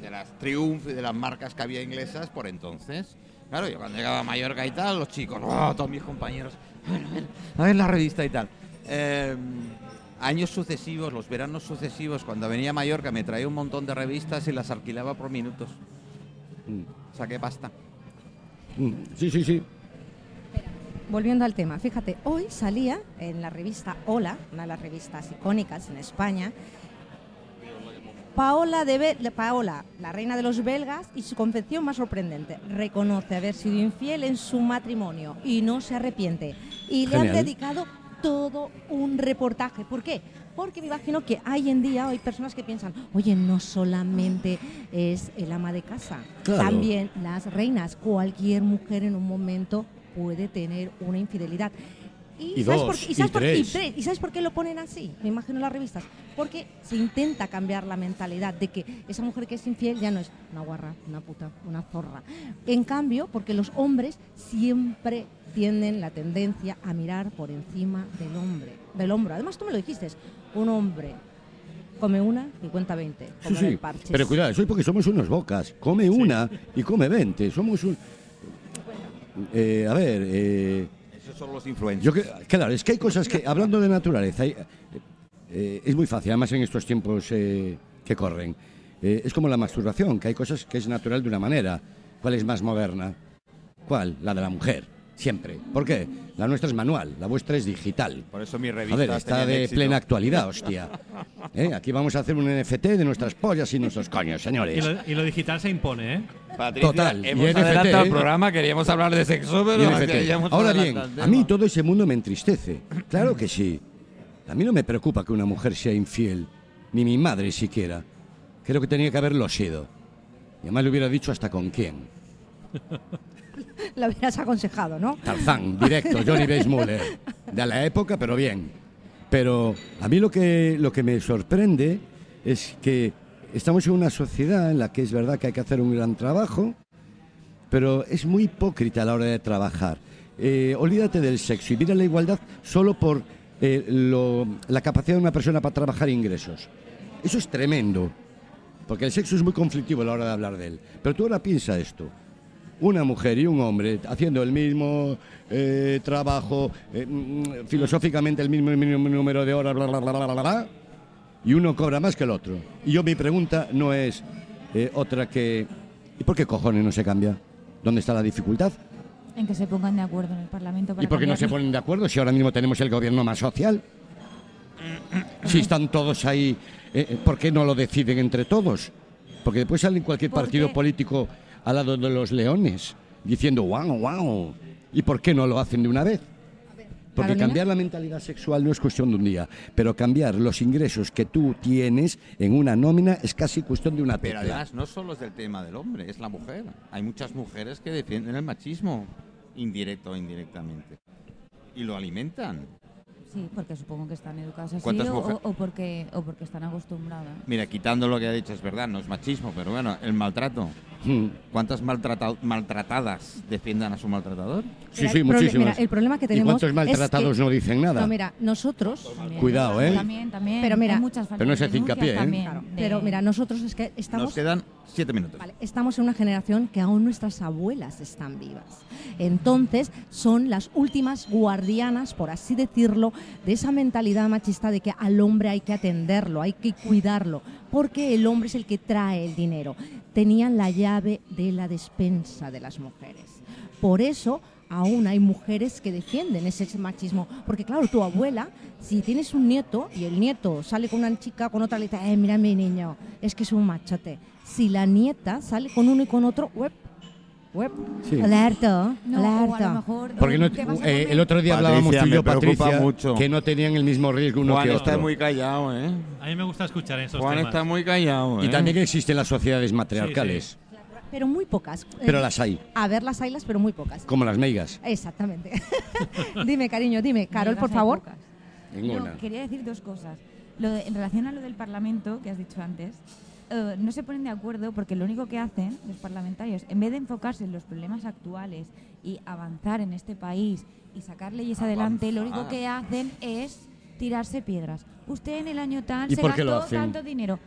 De las Triumph y de las marcas que había inglesas por entonces. Claro, yo cuando llegaba a Mallorca y tal, los chicos, oh, todos mis compañeros, a ver, a ver, a ver la revista y tal. Eh, años sucesivos, los veranos sucesivos, cuando venía a Mallorca me traía un montón de revistas y las alquilaba por minutos. Saqué pasta. Mm, Sí, sí, sí. volviendo al tema, fíjate, hoy salía en la revista Hola, una de las revistas icónicas en España, Paola, de Be- Paola, la reina de los belgas, y su confesión más sorprendente. Reconoce haber sido infiel en su matrimonio y no se arrepiente. Y le han dedicado todo un reportaje. ¿Por qué? Porque me imagino que hoy en día hay personas que piensan, oye, no solamente es el ama de casa, Claro. también las reinas, cualquier mujer en un momento puede tener una infidelidad. Y ¿sabes dos, por qué? y sabes por- tres. tres. ¿Y sabes por qué lo ponen así? Me imagino en las revistas. Porque se intenta cambiar la mentalidad de que esa mujer que es infiel ya no es una guarra, una puta, una zorra. En cambio, porque los hombres siempre tienen la tendencia a mirar por encima del hombre, del hombro. Además, tú me lo dijiste, un hombre come una y cuenta 20, Sí, como sí. Pero cuidado, eso es porque somos unos bocas. Come una y come 20. Somos un. Eh, a ver, eh, Esos son los influencers. que, claro, es que hay cosas que, hablando de naturaleza, eh, es muy fácil, además en estos tiempos eh, que corren. Eh, es como la masturbación, que hay cosas que es natural de una manera. ¿Cuál es más moderna? ¿Cuál? La de la mujer, siempre. ¿Por qué? La nuestra es manual, la vuestra es digital. Por eso mi A revista ver, está de plena actualidad, hostia. ¿Eh? Aquí vamos a hacer un NFT de nuestras pollas y nuestros coños, Y señores. lo, y lo digital se impone, ¿eh? Patricia, Total, y hemos NFT, adelantado ¿eh? el programa, queríamos hablar de sexo, pero Ahora bien, a mí todo ese mundo me entristece. Claro que sí. A mí no me preocupa que una mujer sea infiel, ni mi madre siquiera. Creo que tenía que haberlo sido. Y además le hubiera dicho hasta con quién. Lo hubieras aconsejado, ¿no? Tarzán, directo, Johnny Weissmuller. De la época, pero bien. Pero a mí lo que, lo que me sorprende es que estamos en una sociedad en la que es verdad que hay que hacer un gran trabajo, pero es muy hipócrita a la hora de trabajar. Eh, olvídate del sexo y mira la igualdad solo por eh, la capacidad de una persona para trabajar ingresos. Eso es tremendo, porque el sexo es muy conflictivo a la hora de hablar de él. Pero tú ahora piensa esto una mujer y un hombre haciendo el mismo eh, trabajo, eh, mm, filosóficamente el mismo, mismo número de horas, bla, bla, bla, bla, bla, bla, y uno cobra más que el otro. Y yo mi pregunta no es eh, otra que, ¿y por qué cojones no se cambia? ¿Dónde está la dificultad? En que se pongan de acuerdo en el Parlamento para ¿Y por qué no se ponen de acuerdo si ahora mismo tenemos el gobierno más social? Si están todos ahí, ¿por qué no lo deciden entre todos? Porque después sale en cualquier Porque- partido político al lado de los leones diciendo wow, wow. ¿Y por qué no lo hacen de una vez? Porque Carolina. cambiar la mentalidad sexual no es cuestión de un día, pero cambiar los ingresos que tú tienes en una nómina es casi cuestión de una Pero tecla. además no solo es del tema del hombre, es la mujer. Hay muchas mujeres que defienden el machismo, indirecto o indirectamente. Y lo alimentan. Sí, porque supongo que están educadas así ¿Cuántas o, mujer- o- o porque, o porque están acostumbradas. Mira, quitando lo que ha dicho, es verdad, no es machismo, pero bueno, el maltrato. Mm. ¿Cuántas maltrata- maltratadas defiendan a su maltratador? Sí, sí, muchísimas. mira, el problema que ¿Y tenemos cuántos es maltratados que- no dicen nada? No, mira, nosotros También. Cuidado, ¿eh? También, también. Pero mira- hay muchas faltas Pero no se hincapié, ¿eh? también Claro, de- pero mira, nosotros es que estamos Nos quedan siete minutos. Vale, estamos en una generación que aún nuestras abuelas están vivas. Entonces, son las últimas guardianas, por así decirlo, de esa mentalidad machista de que al hombre hay que atenderlo, hay que cuidarlo, porque el hombre es el que trae el dinero. Tenían la llave de la despensa de las mujeres. Por eso aún hay mujeres que defienden ese machismo. Porque claro, tu abuela, si tienes un nieto y el nieto sale con una chica, con otra, le dice, eh, mira mi niño, es que es un machote. Si la nieta sale con uno y con otro, web, web, Sí. alerta, No, o a lo mejor. Porque no, eh, el otro día Patricia, hablábamos tú y yo, Patricia, mucho. que no tenían el mismo riesgo uno Juan que está otro. muy callado, ¿eh? A mí me gusta escuchar esos Juan temas. está muy callado, ¿eh? Y también existen las sociedades matriarcales, Pero muy pocas. pero Eh, las hay, A ver las haylas, pero muy pocas. como las meigas. Exactamente. dime, cariño, dime. Carol, por favor. Ninguna. No, quería decir dos cosas. Lo de- en relación a lo del Parlamento, que has dicho antes, eh, no se ponen de acuerdo porque lo único que hacen los parlamentarios, en vez de enfocarse en los problemas actuales y avanzar en este país y sacar leyes adelante, lo único que hacen es tirarse piedras. Usted en el año tal ¿Y se por qué lo gastó hacen? tanto dinero.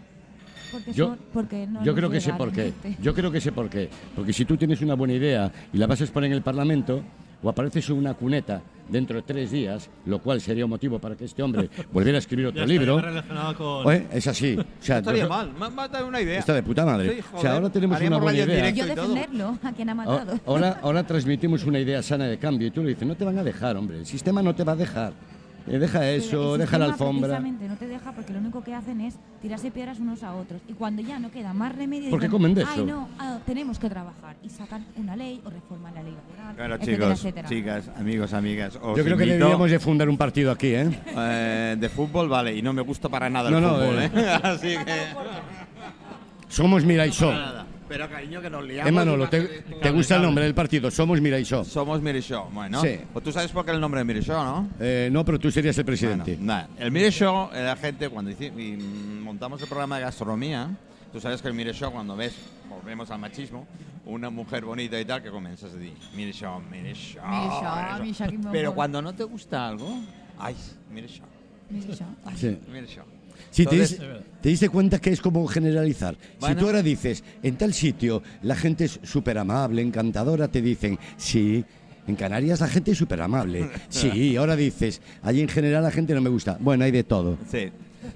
Porque, Yo- son- porque no Yo creo que sé por qué. Yo creo que sé por qué. Porque si tú tienes una buena idea y la vas a exponer en el Parlamento, o apareces en una cuneta dentro de tres días, lo cual sería un motivo para que este hombre volviera a escribir otro libro. ya relacionado con... Oye, es así. O sea, No estaría mal, me me ha dado una idea. Está de puta madre. Sí, o sea, ahora tenemos una haríamos buena radio en idea. Yo defenderlo, a quien ha matado. ahora, ahora transmitimos una idea sana de cambio y tú le dices, no te van a dejar, hombre, el sistema no te va a dejar. Eh, deja eso, el deja la alfombra. Precisamente no te deja porque lo único que hacen es tirarse piedras unos a otros. Y cuando ya no queda más remedio, ¿Por qué dicen, comen de Ay, eso?". no, ah, tenemos que trabajar. Y sacan una ley o reforman la ley laboral. Claro, etcétera, chicos, etcétera. chicas, amigos, amigas. os Yo creo que deberíamos de fundar un partido aquí, ¿eh? eh, de fútbol, vale, y no me gusta para nada el No, no, fútbol, eh. ¿eh? Así que. Somos Miraisó. Nada. Pero cariño, que nos liamos. Manolo, y ¿te, te gusta el nombre del partido? Somos Miraisó. Somos Mirishow. Bueno, Sí. pues tú sabes por qué el nombre de Mirishow, ¿no? Eh, no, pero tú serías el presidente. Bueno, nada. El Mire Show, eh, la gente, cuando mm, montamos el programa de gastronomía, tú sabes que el Mire Show, cuando ves, volvemos al machismo, una mujer bonita y tal, que comienzas a decir, Mire Show, Mire Show. Mire Show, Mire Mire Show, que me Pero cuando no te gusta algo, ay, Mire Show, Mira eso. Sí. Te, Entonces- dis- te diste cuenta que es como generalizar. Si tú ahora dices, en tal sitio la gente es súper amable, encantadora, te dicen, sí. En Canarias la gente es súper amable. Sí, ahora dices, allí en general la gente no me gusta. Bueno, hay de todo. Sí.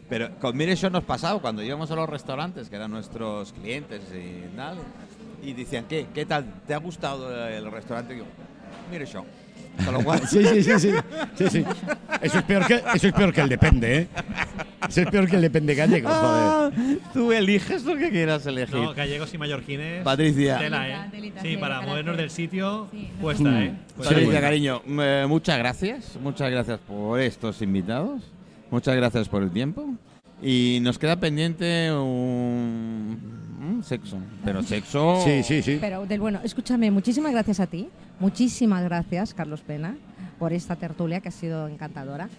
Pero con Mire Show nos pasaba cuando íbamos a los restaurantes, que eran nuestros clientes y tal, y decían, ¿qué? ¿Qué tal? ¿Te ha gustado el restaurante? Y yo, Mire Show. Con lo cual, Sí, sí, sí, sí. sí, sí. Eso, es peor que, eso es peor que el depende, ¿eh? Eso es peor que el depende gallego, joder. Ah, tú eliges lo que quieras elegir. No, gallegos y mallorquines. Patricia. Tela, ¿eh? sí, para movernos del sitio, Sí, cuesta, Mm. ¿eh? Cuesta Patricia, cariño, eh, muchas gracias. Muchas gracias por estos invitados. Muchas gracias por el tiempo. Y nos queda pendiente un, sexo. Pero sexo. Sí, sí, sí. Pero del bueno, escúchame, muchísimas gracias a ti, muchísimas gracias, Carlos Pena, por esta tertulia que ha sido encantadora.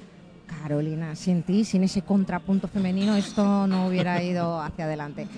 Carolina, sin ti, sin ese contrapunto femenino, esto no hubiera ido hacia adelante.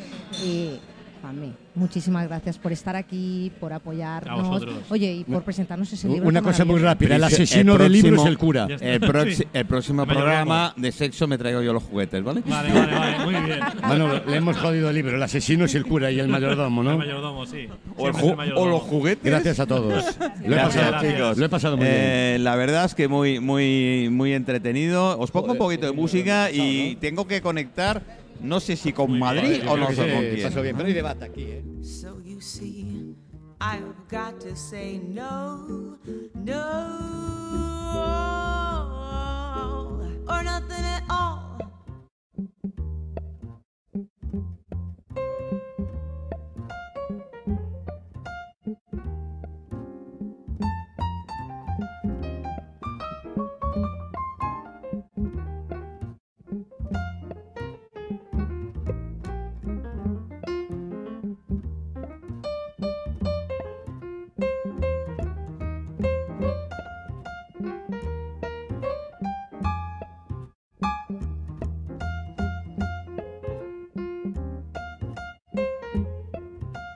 Y a mí, muchísimas gracias por estar aquí, por apoyarnos. Oye, y por presentarnos ese libro. Una cosa muy rápida, el asesino el del libro es el cura. El, Sí. el próximo programa de sexo me traigo yo los juguetes, ¿vale? Vale, vale, vale, muy bien. Manolo, le hemos jodido el libro. El asesino es el cura y el mayordomo, El ¿no? mayordomo, sí. O, el el mayordomo. o los juguetes. Gracias a todos. Lo he Gracias, pasado, chicos. Lo he pasado muy bien. Eh, la verdad es que muy, muy, muy entretenido. Os pongo un poquito de música y tengo que conectar, no sé si con Madrid o no sé con bien, pero hay debate aquí, ¿eh? So you see, I've got to say no, no, or nothing at all.